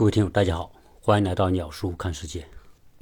各位听友，大家好，欢迎来到鸟叔看世界。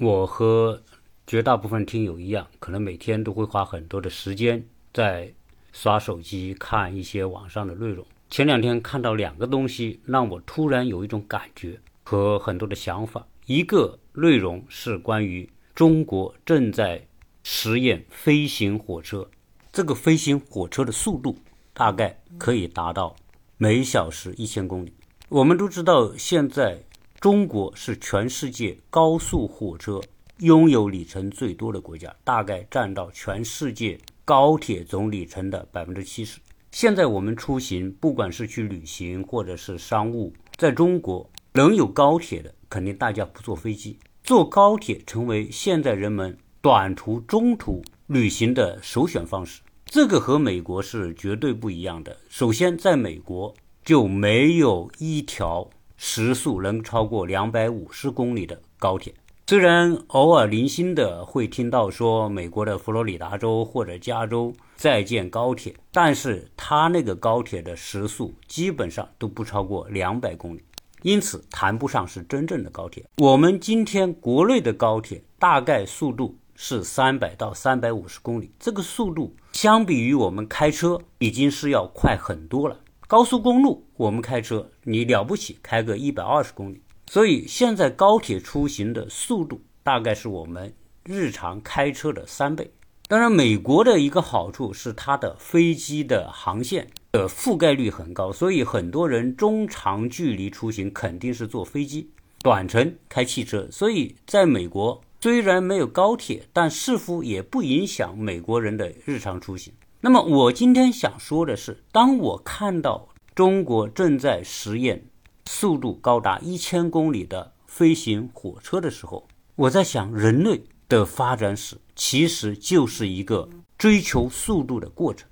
我和绝大部分听友一样，可能每天都会花很多的时间在刷手机看一些网上的内容。前两天看到两个东西，让我突然有一种感觉和很多的想法。一个内容是关于中国正在实验飞行火车，这个飞行火车的速度大概可以达到每小时一千公里。我们都知道，现在。中国是全世界高速火车拥有里程最多的国家，大概占到全世界高铁总里程的百分之七十。现在我们出行，不管是去旅行或者是商务，在中国能有高铁的，肯定大家不坐飞机，坐高铁成为现在人们短途、中途旅行的首选方式。这个和美国是绝对不一样的。首先，在美国就没有一条。时速能超过两百五十公里的高铁，虽然偶尔零星的会听到说美国的佛罗里达州或者加州在建高铁，但是它那个高铁的时速基本上都不超过两百公里，因此谈不上是真正的高铁。我们今天国内的高铁大概速度是三百到三百五十公里，这个速度相比于我们开车已经是要快很多了。高速公路，我们开车，你了不起，开个一百二十公里。所以现在高铁出行的速度大概是我们日常开车的三倍。当然，美国的一个好处是它的飞机的航线的覆盖率很高，所以很多人中长距离出行肯定是坐飞机，短程开汽车。所以在美国虽然没有高铁，但似乎也不影响美国人的日常出行。那么我今天想说的是，当我看到中国正在实验速度高达一千公里的飞行火车的时候，我在想，人类的发展史其实就是一个追求速度的过程。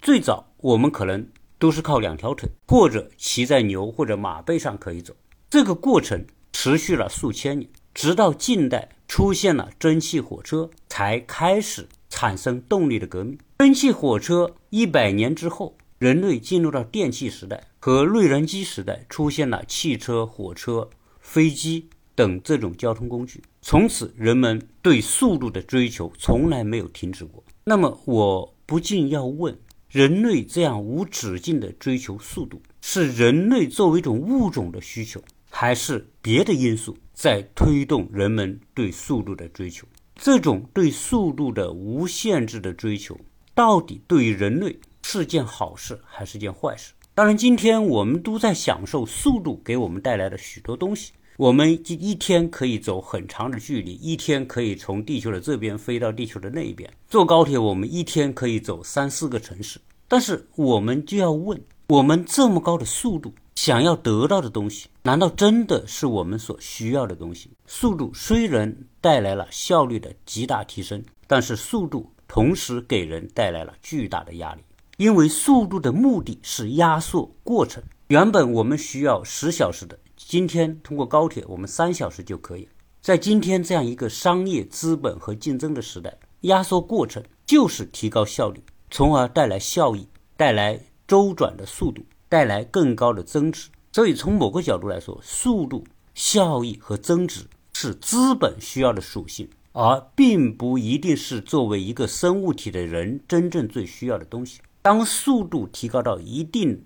最早我们可能都是靠两条腿，或者骑在牛或者马背上可以走。这个过程持续了数千年，直到近代出现了蒸汽火车，才开始。产生动力的革命，蒸汽火车一百年之后，人类进入到电气时代和内燃机时代，出现了汽车、火车、飞机等这种交通工具。从此，人们对速度的追求从来没有停止过。那么，我不禁要问：人类这样无止境的追求速度，是人类作为一种物种的需求，还是别的因素在推动人们对速度的追求？这种对速度的无限制的追求，到底对于人类是件好事还是件坏事？当然，今天我们都在享受速度给我们带来的许多东西。我们一一天可以走很长的距离，一天可以从地球的这边飞到地球的那一边。坐高铁，我们一天可以走三四个城市。但是，我们就要问：我们这么高的速度？想要得到的东西，难道真的是我们所需要的东西？速度虽然带来了效率的极大提升，但是速度同时给人带来了巨大的压力，因为速度的目的是压缩过程。原本我们需要十小时的，今天通过高铁，我们三小时就可以。在今天这样一个商业资本和竞争的时代，压缩过程就是提高效率，从而带来效益，带来周转的速度。带来更高的增值，所以从某个角度来说，速度、效益和增值是资本需要的属性，而并不一定是作为一个生物体的人真正最需要的东西。当速度提高到一定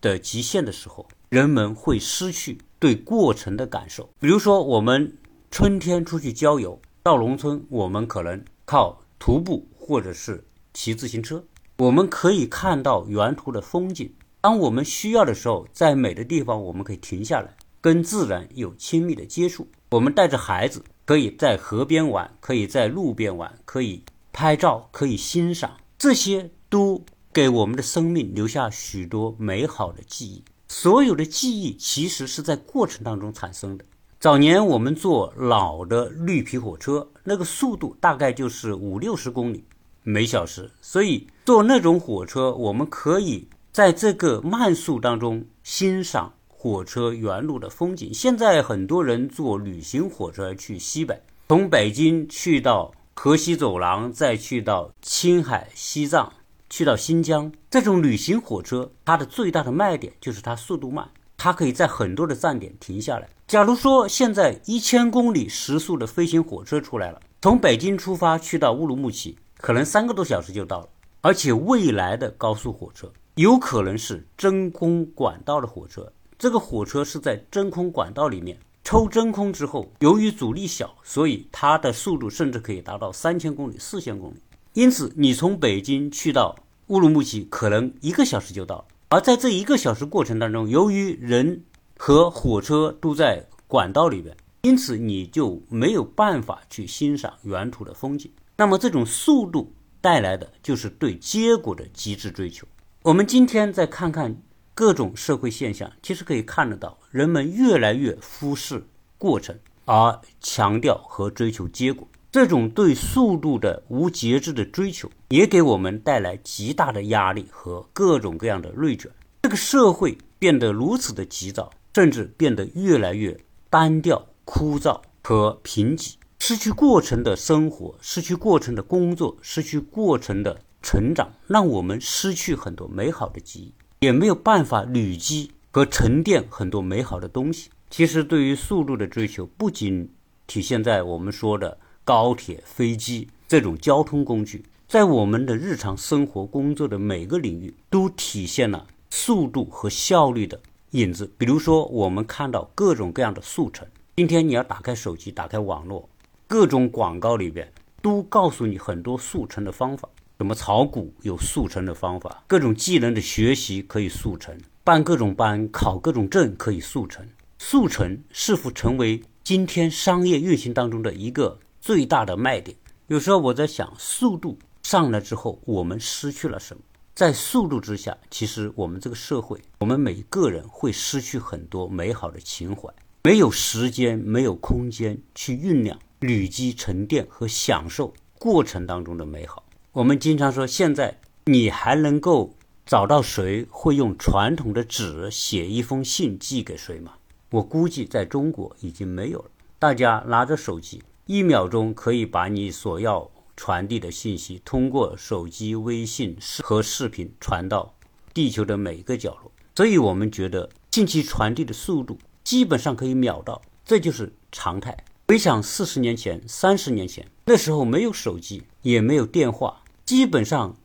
的极限的时候，人们会失去对过程的感受。比如说，我们春天出去郊游，到农村，我们可能靠徒步或者是骑自行车，我们可以看到沿途的风景。当我们需要的时候，在美的地方，我们可以停下来，跟自然有亲密的接触。我们带着孩子，可以在河边玩，可以在路边玩，可以拍照，可以欣赏，这些都给我们的生命留下许多美好的记忆。所有的记忆其实是在过程当中产生的。早年我们坐老的绿皮火车，那个速度大概就是五六十公里每小时，所以坐那种火车，我们可以。在这个慢速当中欣赏火车原路的风景。现在很多人坐旅行火车去西北，从北京去到河西走廊，再去到青海、西藏，去到新疆。这种旅行火车它的最大的卖点就是它速度慢。它可以在很多的站点停下来。假如说现在一千公里时速的飞行火车出来了，从北京出发去到乌鲁木齐，可能三个多小时就到了。而且未来的高速火车有可能是真空管道的火车，这个火车是在真空管道里面抽真空之后，由于阻力小，所以它的速度甚至可以达到三千公里、四千公里。因此，你从北京去到乌鲁木齐，可能一个小时就到了。而在这一个小时过程当中，由于人和火车都在管道里边，因此你就没有办法去欣赏原土的风景。那么，这种速度。带来的就是对结果的极致追求。我们今天再看看各种社会现象，其实可以看得到，人们越来越忽视过程，而强调和追求结果。这种对速度的无节制的追求，也给我们带来极大的压力和各种各样的内卷。这个社会变得如此的急躁，甚至变得越来越单调、枯燥和贫瘠。失去过程的生活，失去过程的工作，失去过程的成长，让我们失去很多美好的记忆，也没有办法累积和沉淀很多美好的东西。其实，对于速度的追求，不仅体现在我们说的高铁、飞机这种交通工具，在我们的日常生活、工作的每个领域，都体现了速度和效率的影子。比如说，我们看到各种各样的速成。今天，你要打开手机，打开网络。各种广告里边都告诉你很多速成的方法，什么炒股有速成的方法，各种技能的学习可以速成，办各种班、考各种证可以速成。速成是否成为今天商业运行当中的一个最大的卖点？有时候我在想，速度上来之后，我们失去了什么？在速度之下，其实我们这个社会，我们每个人会失去很多美好的情怀，没有时间，没有空间去酝酿。累积、沉淀和享受过程当中的美好。我们经常说，现在你还能够找到谁会用传统的纸写一封信寄给谁吗？我估计在中国已经没有了。大家拿着手机，一秒钟可以把你所要传递的信息通过手机、微信和视频传到地球的每个角落。所以，我们觉得信息传递的速度基本上可以秒到，这就是常态。回想四十年前、三十年前，那时候没有手机，也没有电话，基本上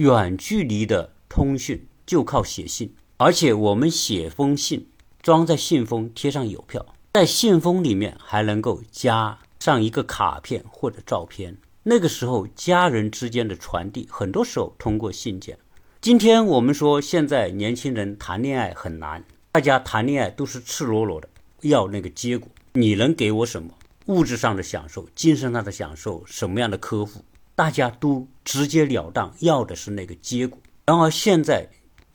远距离的通讯就靠写信。而且我们写封信，装在信封，贴上邮票，在信封里面还能够加上一个卡片或者照片。那个时候，家人之间的传递，很多时候通过信件。今天我们说，现在年轻人谈恋爱很难，大家谈恋爱都是赤裸裸的，要那个结果。你能给我什么？物质上的享受，精神上的享受，什么样的呵护，大家都直截了当要的是那个结果。然而现在，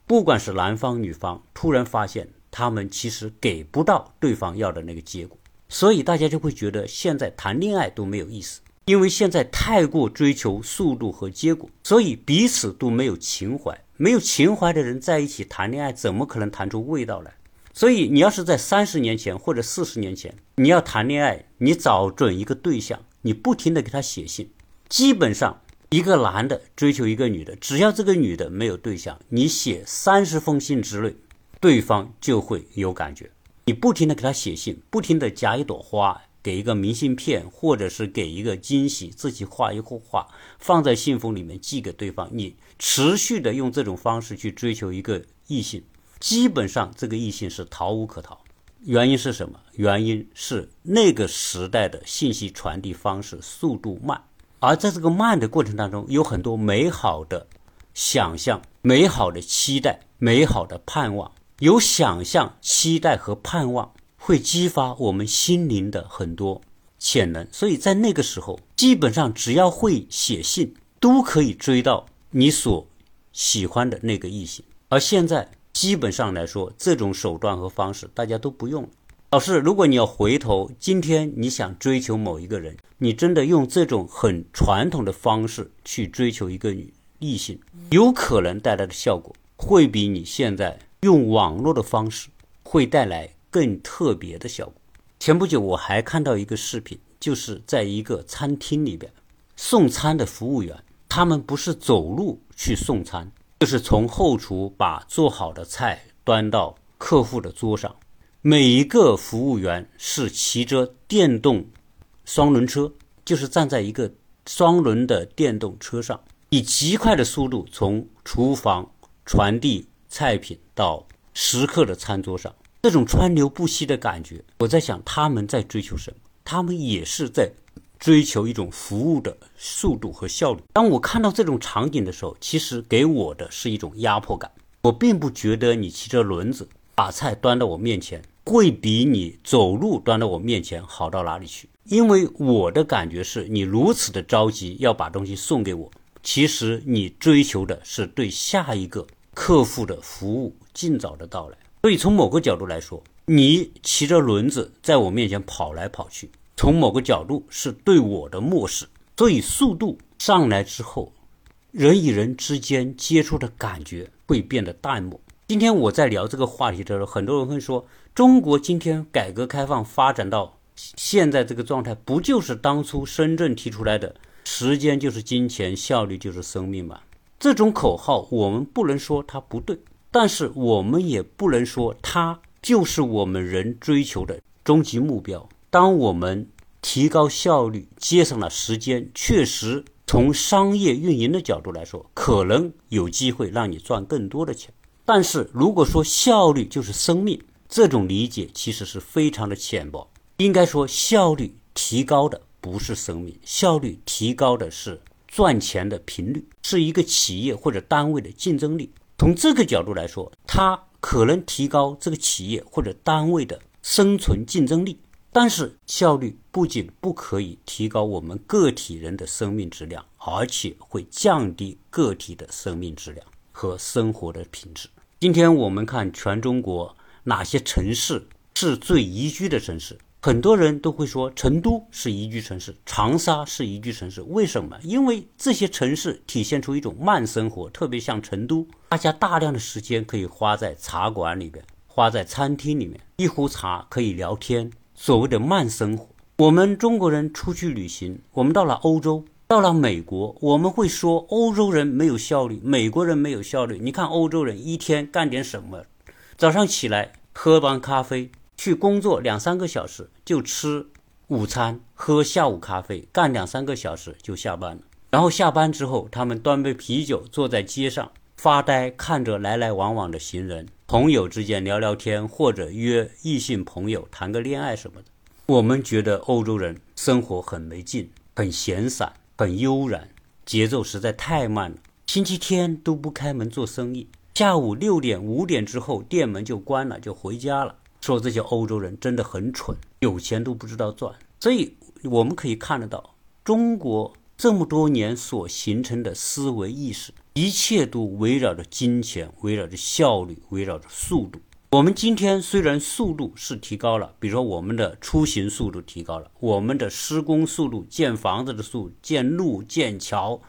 不管是男方女方，突然发现他们其实给不到对方要的那个结果，所以大家就会觉得现在谈恋爱都没有意思，因为现在太过追求速度和结果，所以彼此都没有情怀。没有情怀的人在一起谈恋爱，怎么可能谈出味道来？所以，你要是在三十年前或者四十年前，你要谈恋爱，你找准一个对象，你不停的给他写信，基本上一个男的追求一个女的，只要这个女的没有对象，你写三十封信之内，对方就会有感觉。你不停的给他写信，不停的夹一朵花，给一个明信片，或者是给一个惊喜，自己画一幅画，放在信封里面寄给对方，你持续的用这种方式去追求一个异性。基本上这个异性是逃无可逃，原因是什么？原因是那个时代的信息传递方式速度慢，而在这个慢的过程当中，有很多美好的想象、美好的期待、美好的盼望。有想象、期待和盼望，会激发我们心灵的很多潜能。所以在那个时候，基本上只要会写信，都可以追到你所喜欢的那个异性。而现在。基本上来说，这种手段和方式大家都不用。老师，如果你要回头，今天你想追求某一个人，你真的用这种很传统的方式去追求一个女异性，有可能带来的效果会比你现在用网络的方式会带来更特别的效果。前不久我还看到一个视频，就是在一个餐厅里边送餐的服务员，他们不是走路去送餐。就是从后厨把做好的菜端到客户的桌上，每一个服务员是骑着电动双轮车，就是站在一个双轮的电动车上，以极快的速度从厨房传递菜品到食客的餐桌上。这种川流不息的感觉，我在想他们在追求什么？他们也是在追求一种服务的速度和效率。当我看到这种场景的时候，其实给我的是一种压迫感。我并不觉得你骑着轮子把菜端到我面前，会比你走路端到我面前好到哪里去。因为我的感觉是你如此的着急要把东西送给我，其实你追求的是对下一个客户的服务尽早的到来。所以从某个角度来说，你骑着轮子在我面前跑来跑去，从某个角度是对我的漠视。所以速度上来之后，人与人之间接触的感觉会变得淡漠。今天我在聊这个话题的时候，很多人会说，中国今天改革开放发展到现在这个状态，不就是当初深圳提出来的“时间就是金钱，效率就是生命”吗？这种口号，我们不能说它不对。但是我们也不能说它就是我们人追求的终极目标。当我们提高效率，节省了时间，确实从商业运营的角度来说，可能有机会让你赚更多的钱。但是如果说效率就是生命，这种理解其实是非常的浅薄。应该说，效率提高的不是生命，效率提高的是赚钱的频率，是一个企业或者单位的竞争力。从这个角度来说，它可能提高这个企业或者单位的生存竞争力，但是效率不仅不可以提高我们个体人的生命质量，而且会降低个体的生命质量和生活的品质。今天我们看全中国哪些城市是最宜居的城市？很多人都会说成都是宜居城市，长沙是宜居城市。为什么？因为这些城市体现出一种慢生活，特别像成都，大家大量的时间可以花在茶馆里边，花在餐厅里面，一壶茶可以聊天，所谓的慢生活。我们中国人出去旅行，我们到了欧洲，到了美国，我们会说欧洲人没有效率，美国人没有效率。你看欧洲人一天干点什么？早上起来喝完咖啡。去工作两三个小时就吃午餐，喝下午咖啡，干两三个小时就下班了。然后下班之后，他们端杯啤酒，坐在街上发呆，看着来来往往的行人，朋友之间聊聊天，或者约异性朋友谈个恋爱什么的。我们觉得欧洲人生活很没劲，很闲散，很悠然，节奏实在太慢了。星期天都不开门做生意，下午六点五点之后店门就关了，就回家了。说这些欧洲人真的很蠢，有钱都不知道赚。所以我们可以看得到，中国这么多年所形成的思维意识，一切都围绕着金钱，围绕着效率，围绕着速度。我们今天虽然速度是提高了，比如说我们的出行速度提高了，我们的施工速度、建房子的速、建路、建桥、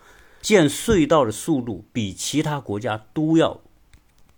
建隧道的速度比其他国家都要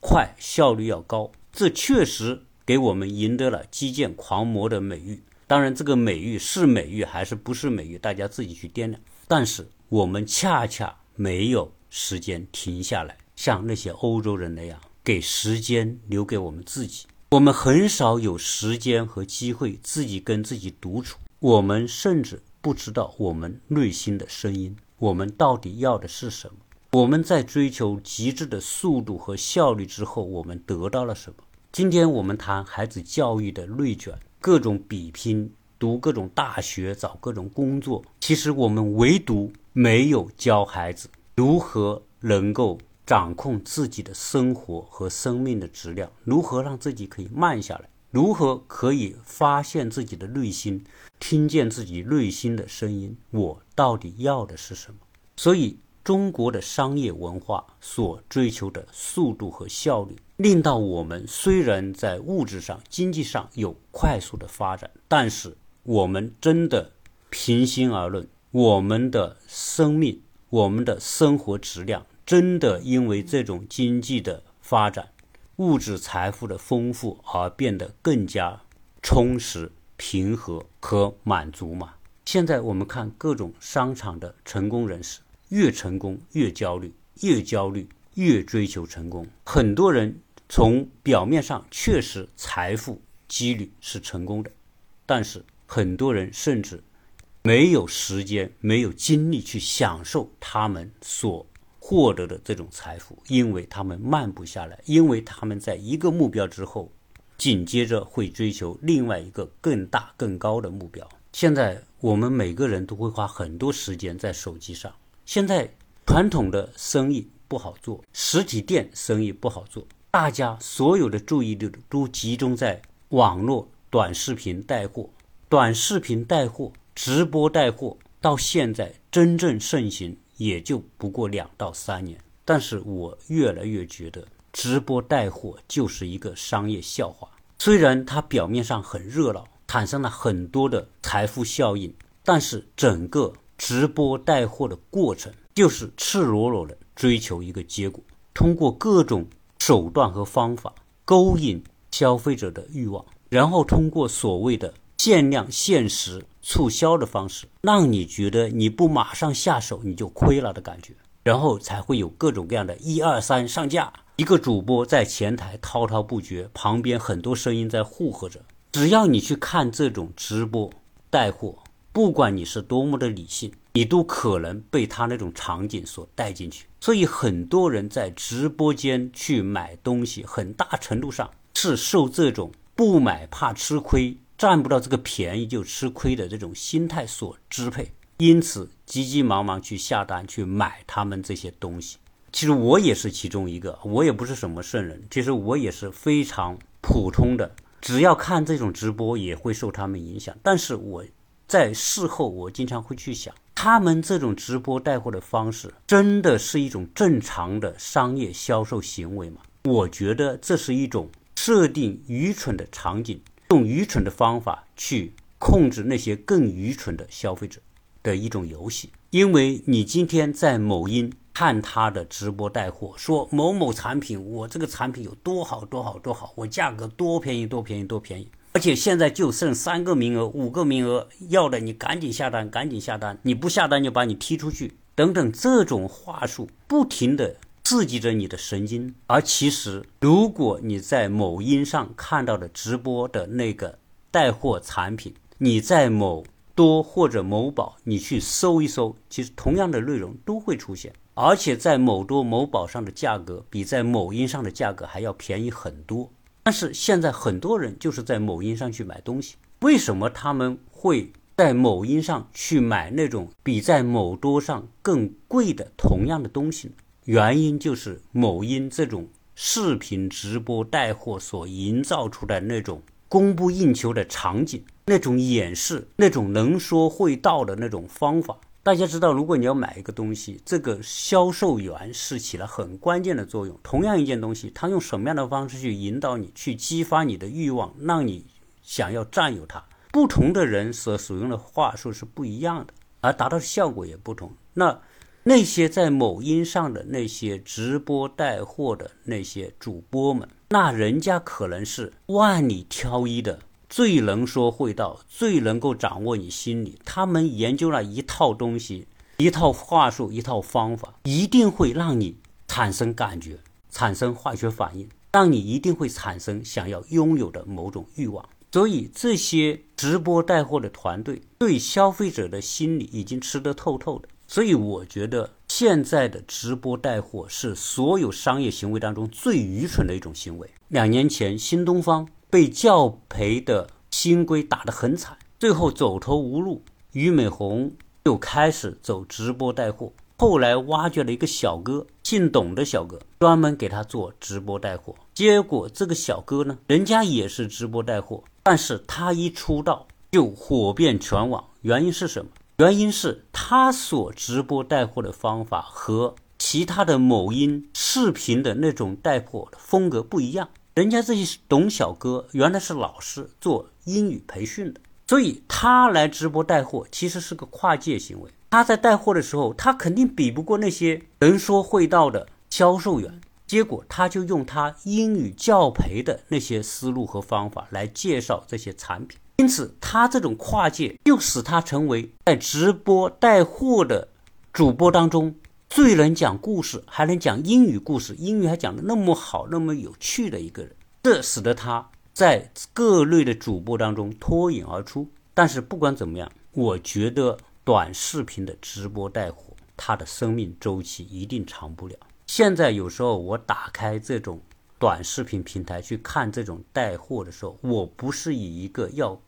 快，效率要高。这确实。给我们赢得了基建狂魔的美誉，当然这个美誉是美誉还是不是美誉，大家自己去掂量。但是我们恰恰没有时间停下来，像那些欧洲人那样给时间留给我们自己。我们很少有时间和机会自己跟自己独处，我们甚至不知道我们内心的声音，我们到底要的是什么？我们在追求极致的速度和效率之后，我们得到了什么？今天我们谈孩子教育的内卷，各种比拼，读各种大学，找各种工作。其实我们唯独没有教孩子如何能够掌控自己的生活和生命的质量，如何让自己可以慢下来，如何可以发现自己的内心，听见自己内心的声音。我到底要的是什么？所以。中国的商业文化所追求的速度和效率，令到我们虽然在物质上、经济上有快速的发展，但是我们真的平心而论，我们的生命、我们的生活质量，真的因为这种经济的发展、物质财富的丰富而变得更加充实、平和和满足吗？现在我们看各种商场的成功人士。越成功越焦虑，越焦虑越追求成功。很多人从表面上确实财富几率是成功的，但是很多人甚至没有时间、没有精力去享受他们所获得的这种财富，因为他们慢不下来，因为他们在一个目标之后，紧接着会追求另外一个更大、更高的目标。现在我们每个人都会花很多时间在手机上。现在传统的生意不好做，实体店生意不好做，大家所有的注意力都集中在网络短视频带货、短视频带货、直播带货。到现在真正盛行也就不过两到三年。但是我越来越觉得，直播带货就是一个商业笑话。虽然它表面上很热闹，产生了很多的财富效应，但是整个。直播带货的过程就是赤裸裸的追求一个结果，通过各种手段和方法勾引消费者的欲望，然后通过所谓的限量、限时、促销的方式，让你觉得你不马上下手你就亏了的感觉，然后才会有各种各样的一二三上架。一个主播在前台滔滔不绝，旁边很多声音在附和着。只要你去看这种直播带货。不管你是多么的理性，你都可能被他那种场景所带进去。所以很多人在直播间去买东西，很大程度上是受这种不买怕吃亏、占不到这个便宜就吃亏的这种心态所支配，因此急急忙忙去下单去买他们这些东西。其实我也是其中一个，我也不是什么圣人，其实我也是非常普通的，只要看这种直播也会受他们影响，但是我。在事后，我经常会去想，他们这种直播带货的方式，真的是一种正常的商业销售行为吗？我觉得这是一种设定愚蠢的场景，用愚蠢的方法去控制那些更愚蠢的消费者的一种游戏。因为你今天在某音看他的直播带货，说某某产品，我这个产品有多好多好多好，我价格多便宜多便宜多便宜。而且现在就剩三个名额、五个名额，要的你赶紧下单，赶紧下单！你不下单就把你踢出去，等等，这种话术不停的刺激着你的神经。而其实，如果你在某音上看到的直播的那个带货产品，你在某多或者某宝你去搜一搜，其实同样的内容都会出现，而且在某多、某宝上的价格比在某音上的价格还要便宜很多。但是现在很多人就是在某音上去买东西，为什么他们会在某音上去买那种比在某多上更贵的同样的东西？原因就是某音这种视频直播带货所营造出的那种供不应求的场景，那种演示，那种能说会道的那种方法。大家知道，如果你要买一个东西，这个销售员是起了很关键的作用。同样一件东西，他用什么样的方式去引导你，去激发你的欲望，让你想要占有它？不同的人所使用的话术是不一样的，而达到的效果也不同。那那些在某音上的那些直播带货的那些主播们，那人家可能是万里挑一的。最能说会道，最能够掌握你心理。他们研究了一套东西，一套话术，一套方法，一定会让你产生感觉，产生化学反应，让你一定会产生想要拥有的某种欲望。所以，这些直播带货的团队对消费者的心理已经吃得透透的。所以，我觉得现在的直播带货是所有商业行为当中最愚蠢的一种行为。两年前，新东方。被教培的新规打得很惨，最后走投无路，俞美红就开始走直播带货。后来挖掘了一个小哥，姓董的小哥，专门给他做直播带货。结果这个小哥呢，人家也是直播带货，但是他一出道就火遍全网。原因是什么？原因是他所直播带货的方法和其他的某音视频的那种带货风格不一样。人家这些董小哥原来是老师，做英语培训的，所以他来直播带货其实是个跨界行为。他在带货的时候，他肯定比不过那些能说会道的销售员，结果他就用他英语教培的那些思路和方法来介绍这些产品，因此他这种跨界又使他成为在直播带货的主播当中。最能讲故事，还能讲英语故事，英语还讲的那么好，那么有趣的一个人，这使得他在各类的主播当中脱颖而出。但是不管怎么样，我觉得短视频的直播带货，它的生命周期一定长不了。现在有时候我打开这种短视频平台去看这种带货的时候，我不是以一个要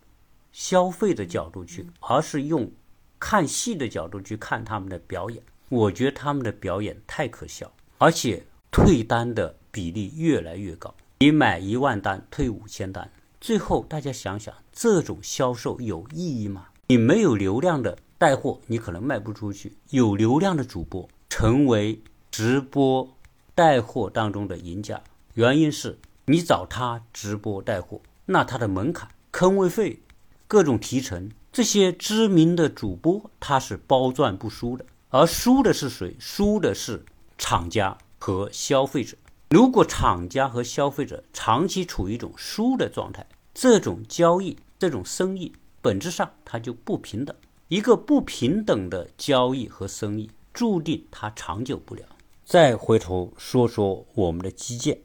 消费的角度去，而是用看戏的角度去看他们的表演。我觉得他们的表演太可笑，而且退单的比例越来越高。你买一万单，退五千单，最后大家想想，这种销售有意义吗？你没有流量的带货，你可能卖不出去；有流量的主播成为直播带货当中的赢家，原因是你找他直播带货，那他的门槛、坑位费、各种提成，这些知名的主播他是包赚不输的。而输的是谁？输的是厂家和消费者。如果厂家和消费者长期处于一种输的状态，这种交易、这种生意本质上它就不平等。一个不平等的交易和生意，注定它长久不了。再回头说说我们的基建，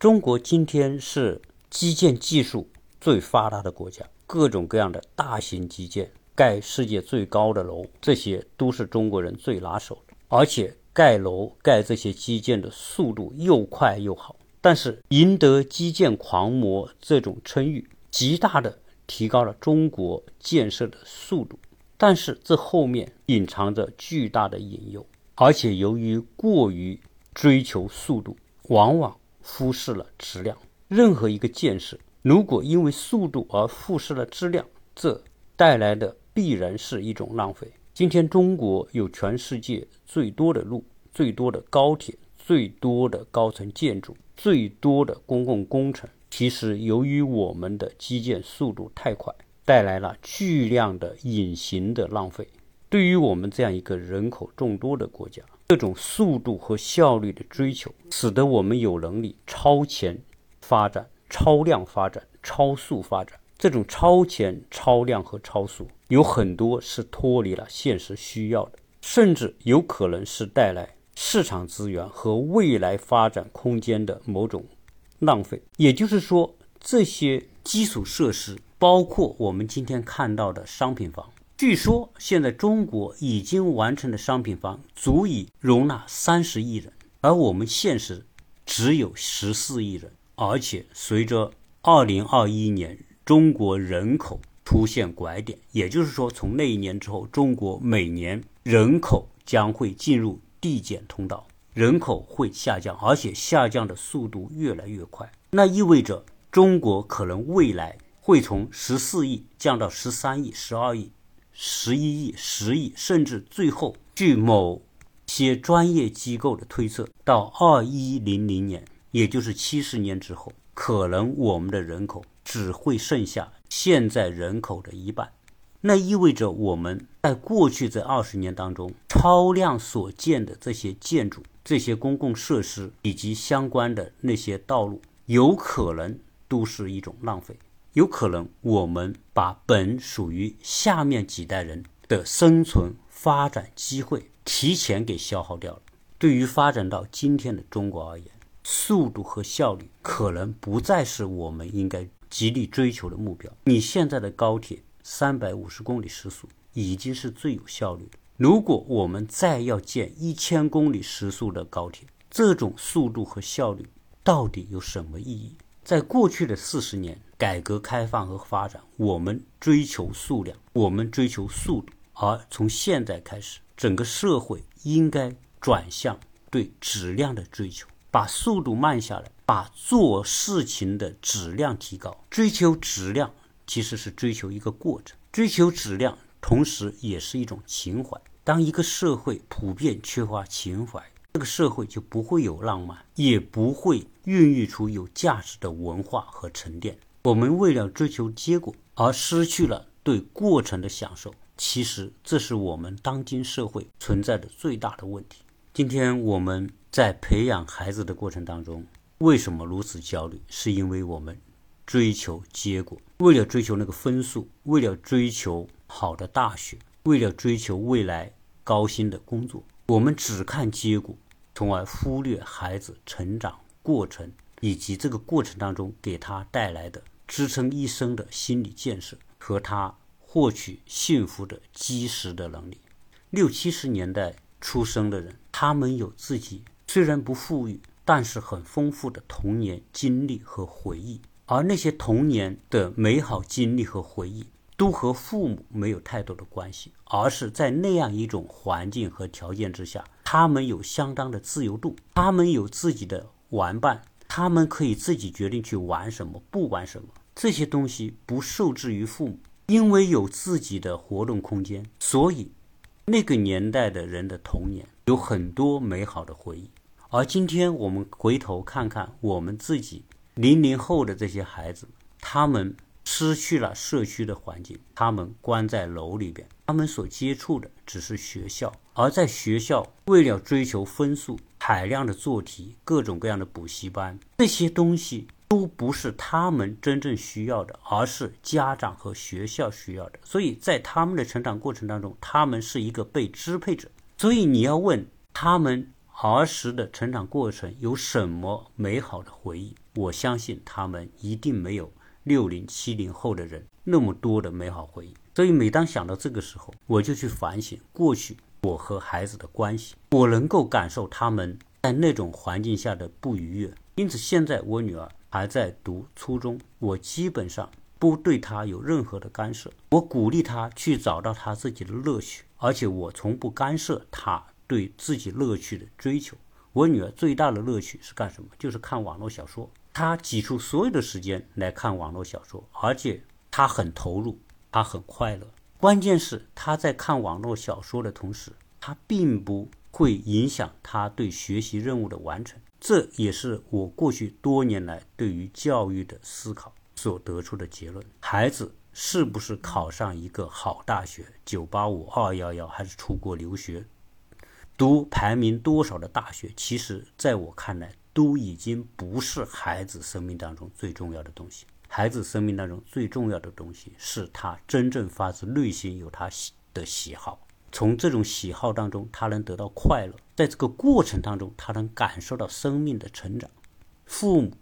中国今天是基建技术最发达的国家，各种各样的大型基建。盖世界最高的楼，这些都是中国人最拿手的，而且盖楼、盖这些基建的速度又快又好。但是，赢得基建狂魔这种称誉，极大的提高了中国建设的速度。但是，这后面隐藏着巨大的隐忧，而且由于过于追求速度，往往忽视了质量。任何一个建设，如果因为速度而忽视了质量，这带来的。必然是一种浪费。今天中国有全世界最多的路、最多的高铁、最多的高层建筑、最多的公共工程。其实，由于我们的基建速度太快，带来了巨量的隐形的浪费。对于我们这样一个人口众多的国家，这种速度和效率的追求，使得我们有能力超前发展、超量发展、超速发展。这种超前、超量和超速。有很多是脱离了现实需要的，甚至有可能是带来市场资源和未来发展空间的某种浪费。也就是说，这些基础设施，包括我们今天看到的商品房，据说现在中国已经完成的商品房足以容纳三十亿人，而我们现实只有十四亿人。而且，随着二零二一年中国人口出现拐点，也就是说，从那一年之后，中国每年人口将会进入递减通道，人口会下降，而且下降的速度越来越快。那意味着中国可能未来会从十四亿降到十三亿、十二亿、十一亿、十亿，甚至最后，据某些专业机构的推测，到二一零零年，也就是七十年之后，可能我们的人口只会剩下。现在人口的一半，那意味着我们在过去这二十年当中，超量所建的这些建筑、这些公共设施以及相关的那些道路，有可能都是一种浪费。有可能我们把本属于下面几代人的生存发展机会提前给消耗掉了。对于发展到今天的中国而言，速度和效率可能不再是我们应该。极力追求的目标，你现在的高铁三百五十公里时速已经是最有效率的。如果我们再要建一千公里时速的高铁，这种速度和效率到底有什么意义？在过去的四十年改革开放和发展，我们追求数量，我们追求速度，而从现在开始，整个社会应该转向对质量的追求。把速度慢下来，把做事情的质量提高。追求质量其实是追求一个过程，追求质量同时也是一种情怀。当一个社会普遍缺乏情怀，这个社会就不会有浪漫，也不会孕育出有价值的文化和沉淀。我们为了追求结果而失去了对过程的享受，其实这是我们当今社会存在的最大的问题。今天我们。在培养孩子的过程当中，为什么如此焦虑？是因为我们追求结果，为了追求那个分数，为了追求好的大学，为了追求未来高薪的工作，我们只看结果，从而忽略孩子成长过程以及这个过程当中给他带来的支撑一生的心理建设和他获取幸福的基石的能力。六七十年代出生的人，他们有自己虽然不富裕，但是很丰富的童年经历和回忆，而那些童年的美好经历和回忆。都和父母没有太多的关系，而是在那样一种环境和条件之下，他们有相当的自由度，他们有自己的玩伴，他们可以自己决定去玩什么，不玩什么，这些东西不受制于父母，因为有自己的活动空间，所以那个年代的人的童年有很多美好的回忆。而今天我们回头看看我们自己零零后的这些孩子，他们。失去了社区的环境，他们关在楼里边，他们所接触的只是学校，而在学校，为了追求分数，海量的做题，各种各样的补习班，这些东西都不是他们真正需要的，而是家长和学校需要的。所以在他们的成长过程当中，他们是一个被支配者。所以你要问他们儿时的成长过程有什么美好的回忆，我相信他们一定没有。六零七零后的人那么多的美好回忆，所以每当想到这个时候，我就去反省过去我和孩子的关系，我能够感受他们在那种环境下的不愉悦。因此，现在我女儿还在读初中，我基本上不对她有任何的干涉，我鼓励她去找到她自己的乐趣，而且我从不干涉她对自己乐趣的追求。我女儿最大的乐趣是干什么？就是看网络小说。她挤出所有的时间来看网络小说，而且她很投入，她很快乐。关键是她在看网络小说的同时，她并不会影响她对学习任务的完成。这也是我过去多年来对于教育的思考所得出的结论：孩子是不是考上一个好大学（九八五、二幺幺）还是出国留学，读排名多少的大学？其实，在我看来。都已经不是孩子生命当中最重要的东西。孩子生命当中最重要的东西是他真正发自内心有他的喜好，从这种喜好当中他能得到快乐，在这个过程当中他能感受到生命的成长。父母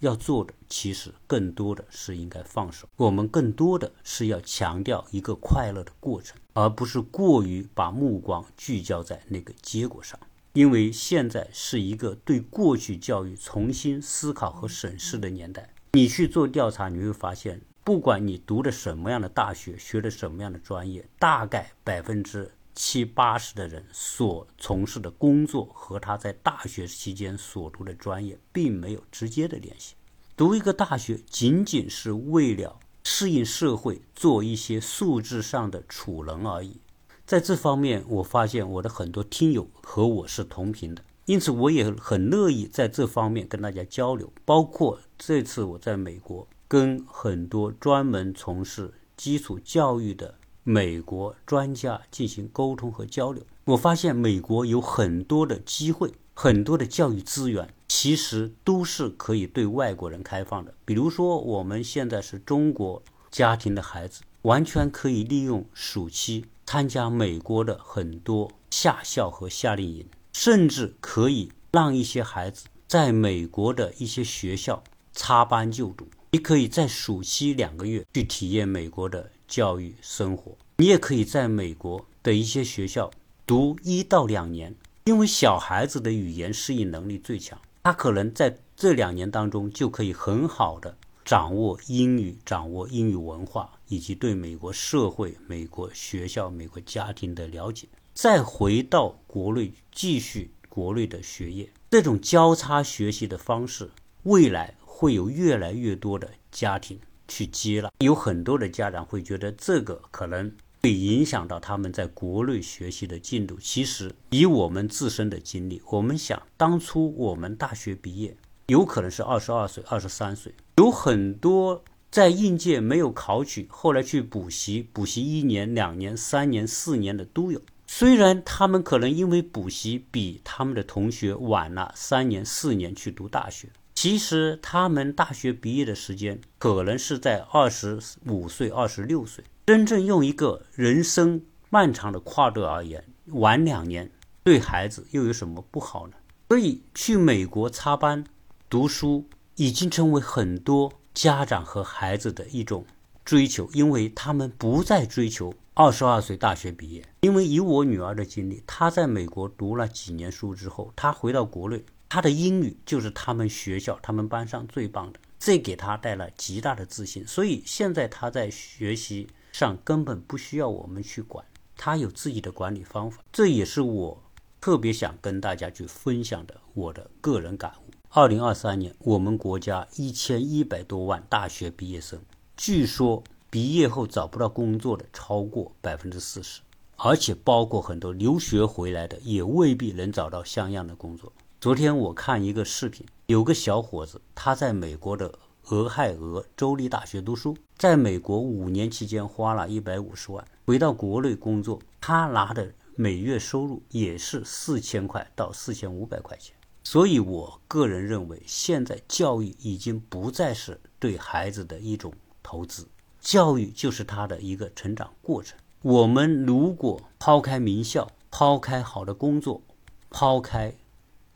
要做的其实更多的是应该放手，我们更多的是要强调一个快乐的过程，而不是过于把目光聚焦在那个结果上。因为现在是一个对过去教育重新思考和审视的年代，你去做调查，你会发现，不管你读的什么样的大学，学的什么样的专业，大概百分之七八十的人所从事的工作和他在大学期间所读的专业并没有直接的联系。读一个大学仅仅是为了适应社会，做一些素质上的储能而已。在这方面，我发现我的很多听友和我是同频的，因此我也很乐意在这方面跟大家交流。包括这次我在美国跟很多专门从事基础教育的美国专家进行沟通和交流，我发现美国有很多的机会，很多的教育资源其实都是可以对外国人开放的。比如说，我们现在是中国家庭的孩子，完全可以利用暑期。参加美国的很多夏校和夏令营，甚至可以让一些孩子在美国的一些学校插班就读。你可以在暑期两个月去体验美国的教育生活，你也可以在美国的一些学校读一到两年，因为小孩子的语言适应能力最强，他可能在这两年当中就可以很好的。掌握英语，掌握英语文化，以及对美国社会、美国学校、美国家庭的了解，再回到国内继续国内的学业，这种交叉学习的方式，未来会有越来越多的家庭去接了。有很多的家长会觉得这个可能会影响到他们在国内学习的进度。其实，以我们自身的经历，我们想当初我们大学毕业。有可能是二十二岁、二十三岁，有很多在应届没有考取，后来去补习，补习一年、两年、三年、四年的都有。虽然他们可能因为补习比他们的同学晚了三年、四年去读大学，其实他们大学毕业的时间可能是在二十五岁、二十六岁。真正用一个人生漫长的跨度而言，晚两年对孩子又有什么不好呢？所以去美国插班读书已经成为很多家长和孩子的一种追求，因为他们不再追求二十二岁大学毕业。因为以我女儿的经历，她在美国读了几年书之后，她回到国内，他的英语就是他们学校、他们班上最棒的，这给他带来极大的自信。所以现在他在学习上根本不需要我们去管，他有自己的管理方法。这也是我。特别想跟大家去分享的我的个人感悟。二零二三年，我们国家一千一百多万大学毕业生，据说毕业后找不到工作的超过百分之四十，而且包括很多留学回来的，也未必能找到像样的工作。昨天我看一个视频，有个小伙子，他在美国的俄亥俄州立大学读书，在美国五年期间花了一百五十万，回到国内工作，他拿的。每月收入也是四千块到四千五百块钱，所以我个人认为，现在教育已经不再是对孩子的一种投资，教育就是他的一个成长过程。我们如果抛开名校，抛开好的工作，抛开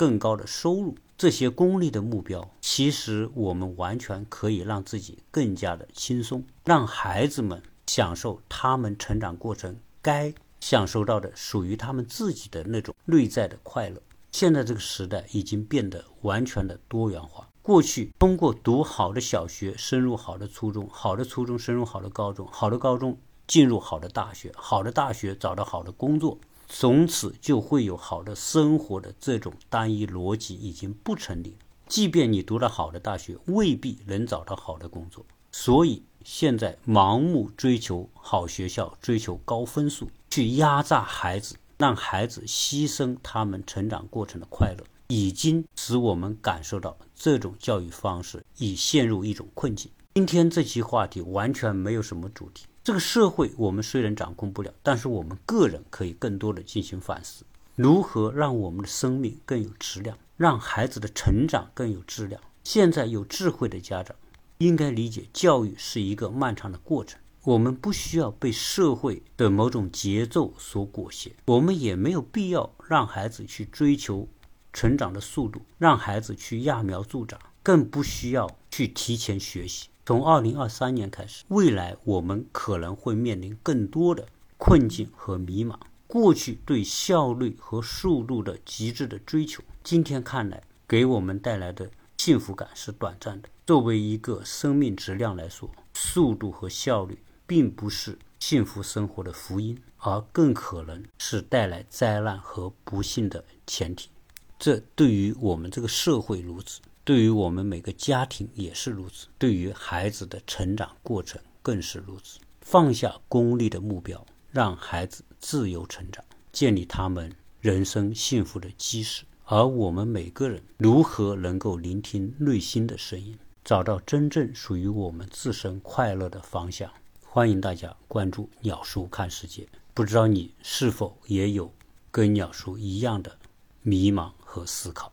更高的收入这些功利的目标，其实我们完全可以让自己更加的轻松，让孩子们享受他们成长过程该。享受到的属于他们自己的那种内在的快乐。现在这个时代已经变得完全的多元化。过去通过读好的小学，升入好的初中，好的初中升入好的高中，好的高中进入好的大学，好的大学找到好的工作，从此就会有好的生活的这种单一逻辑已经不成立。即便你读了好的大学，未必能找到好的工作。所以现在盲目追求好学校，追求高分数。去压榨孩子，让孩子牺牲他们成长过程的快乐，已经使我们感受到这种教育方式已陷入一种困境。今天这期话题完全没有什么主题。这个社会我们虽然掌控不了，但是我们个人可以更多的进行反思，如何让我们的生命更有质量，让孩子的成长更有质量。现在有智慧的家长应该理解，教育是一个漫长的过程。我们不需要被社会的某种节奏所裹挟，我们也没有必要让孩子去追求成长的速度，让孩子去揠苗助长，更不需要去提前学习。从二零二三年开始，未来我们可能会面临更多的困境和迷茫。过去对效率和速度的极致的追求，今天看来给我们带来的幸福感是短暂的。作为一个生命质量来说，速度和效率。并不是幸福生活的福音，而更可能是带来灾难和不幸的前提。这对于我们这个社会如此，对于我们每个家庭也是如此，对于孩子的成长过程更是如此。放下功利的目标，让孩子自由成长，建立他们人生幸福的基石。而我们每个人如何能够聆听内心的声音，找到真正属于我们自身快乐的方向？欢迎大家关注鸟叔看世界。不知道你是否也有跟鸟叔一样的迷茫和思考？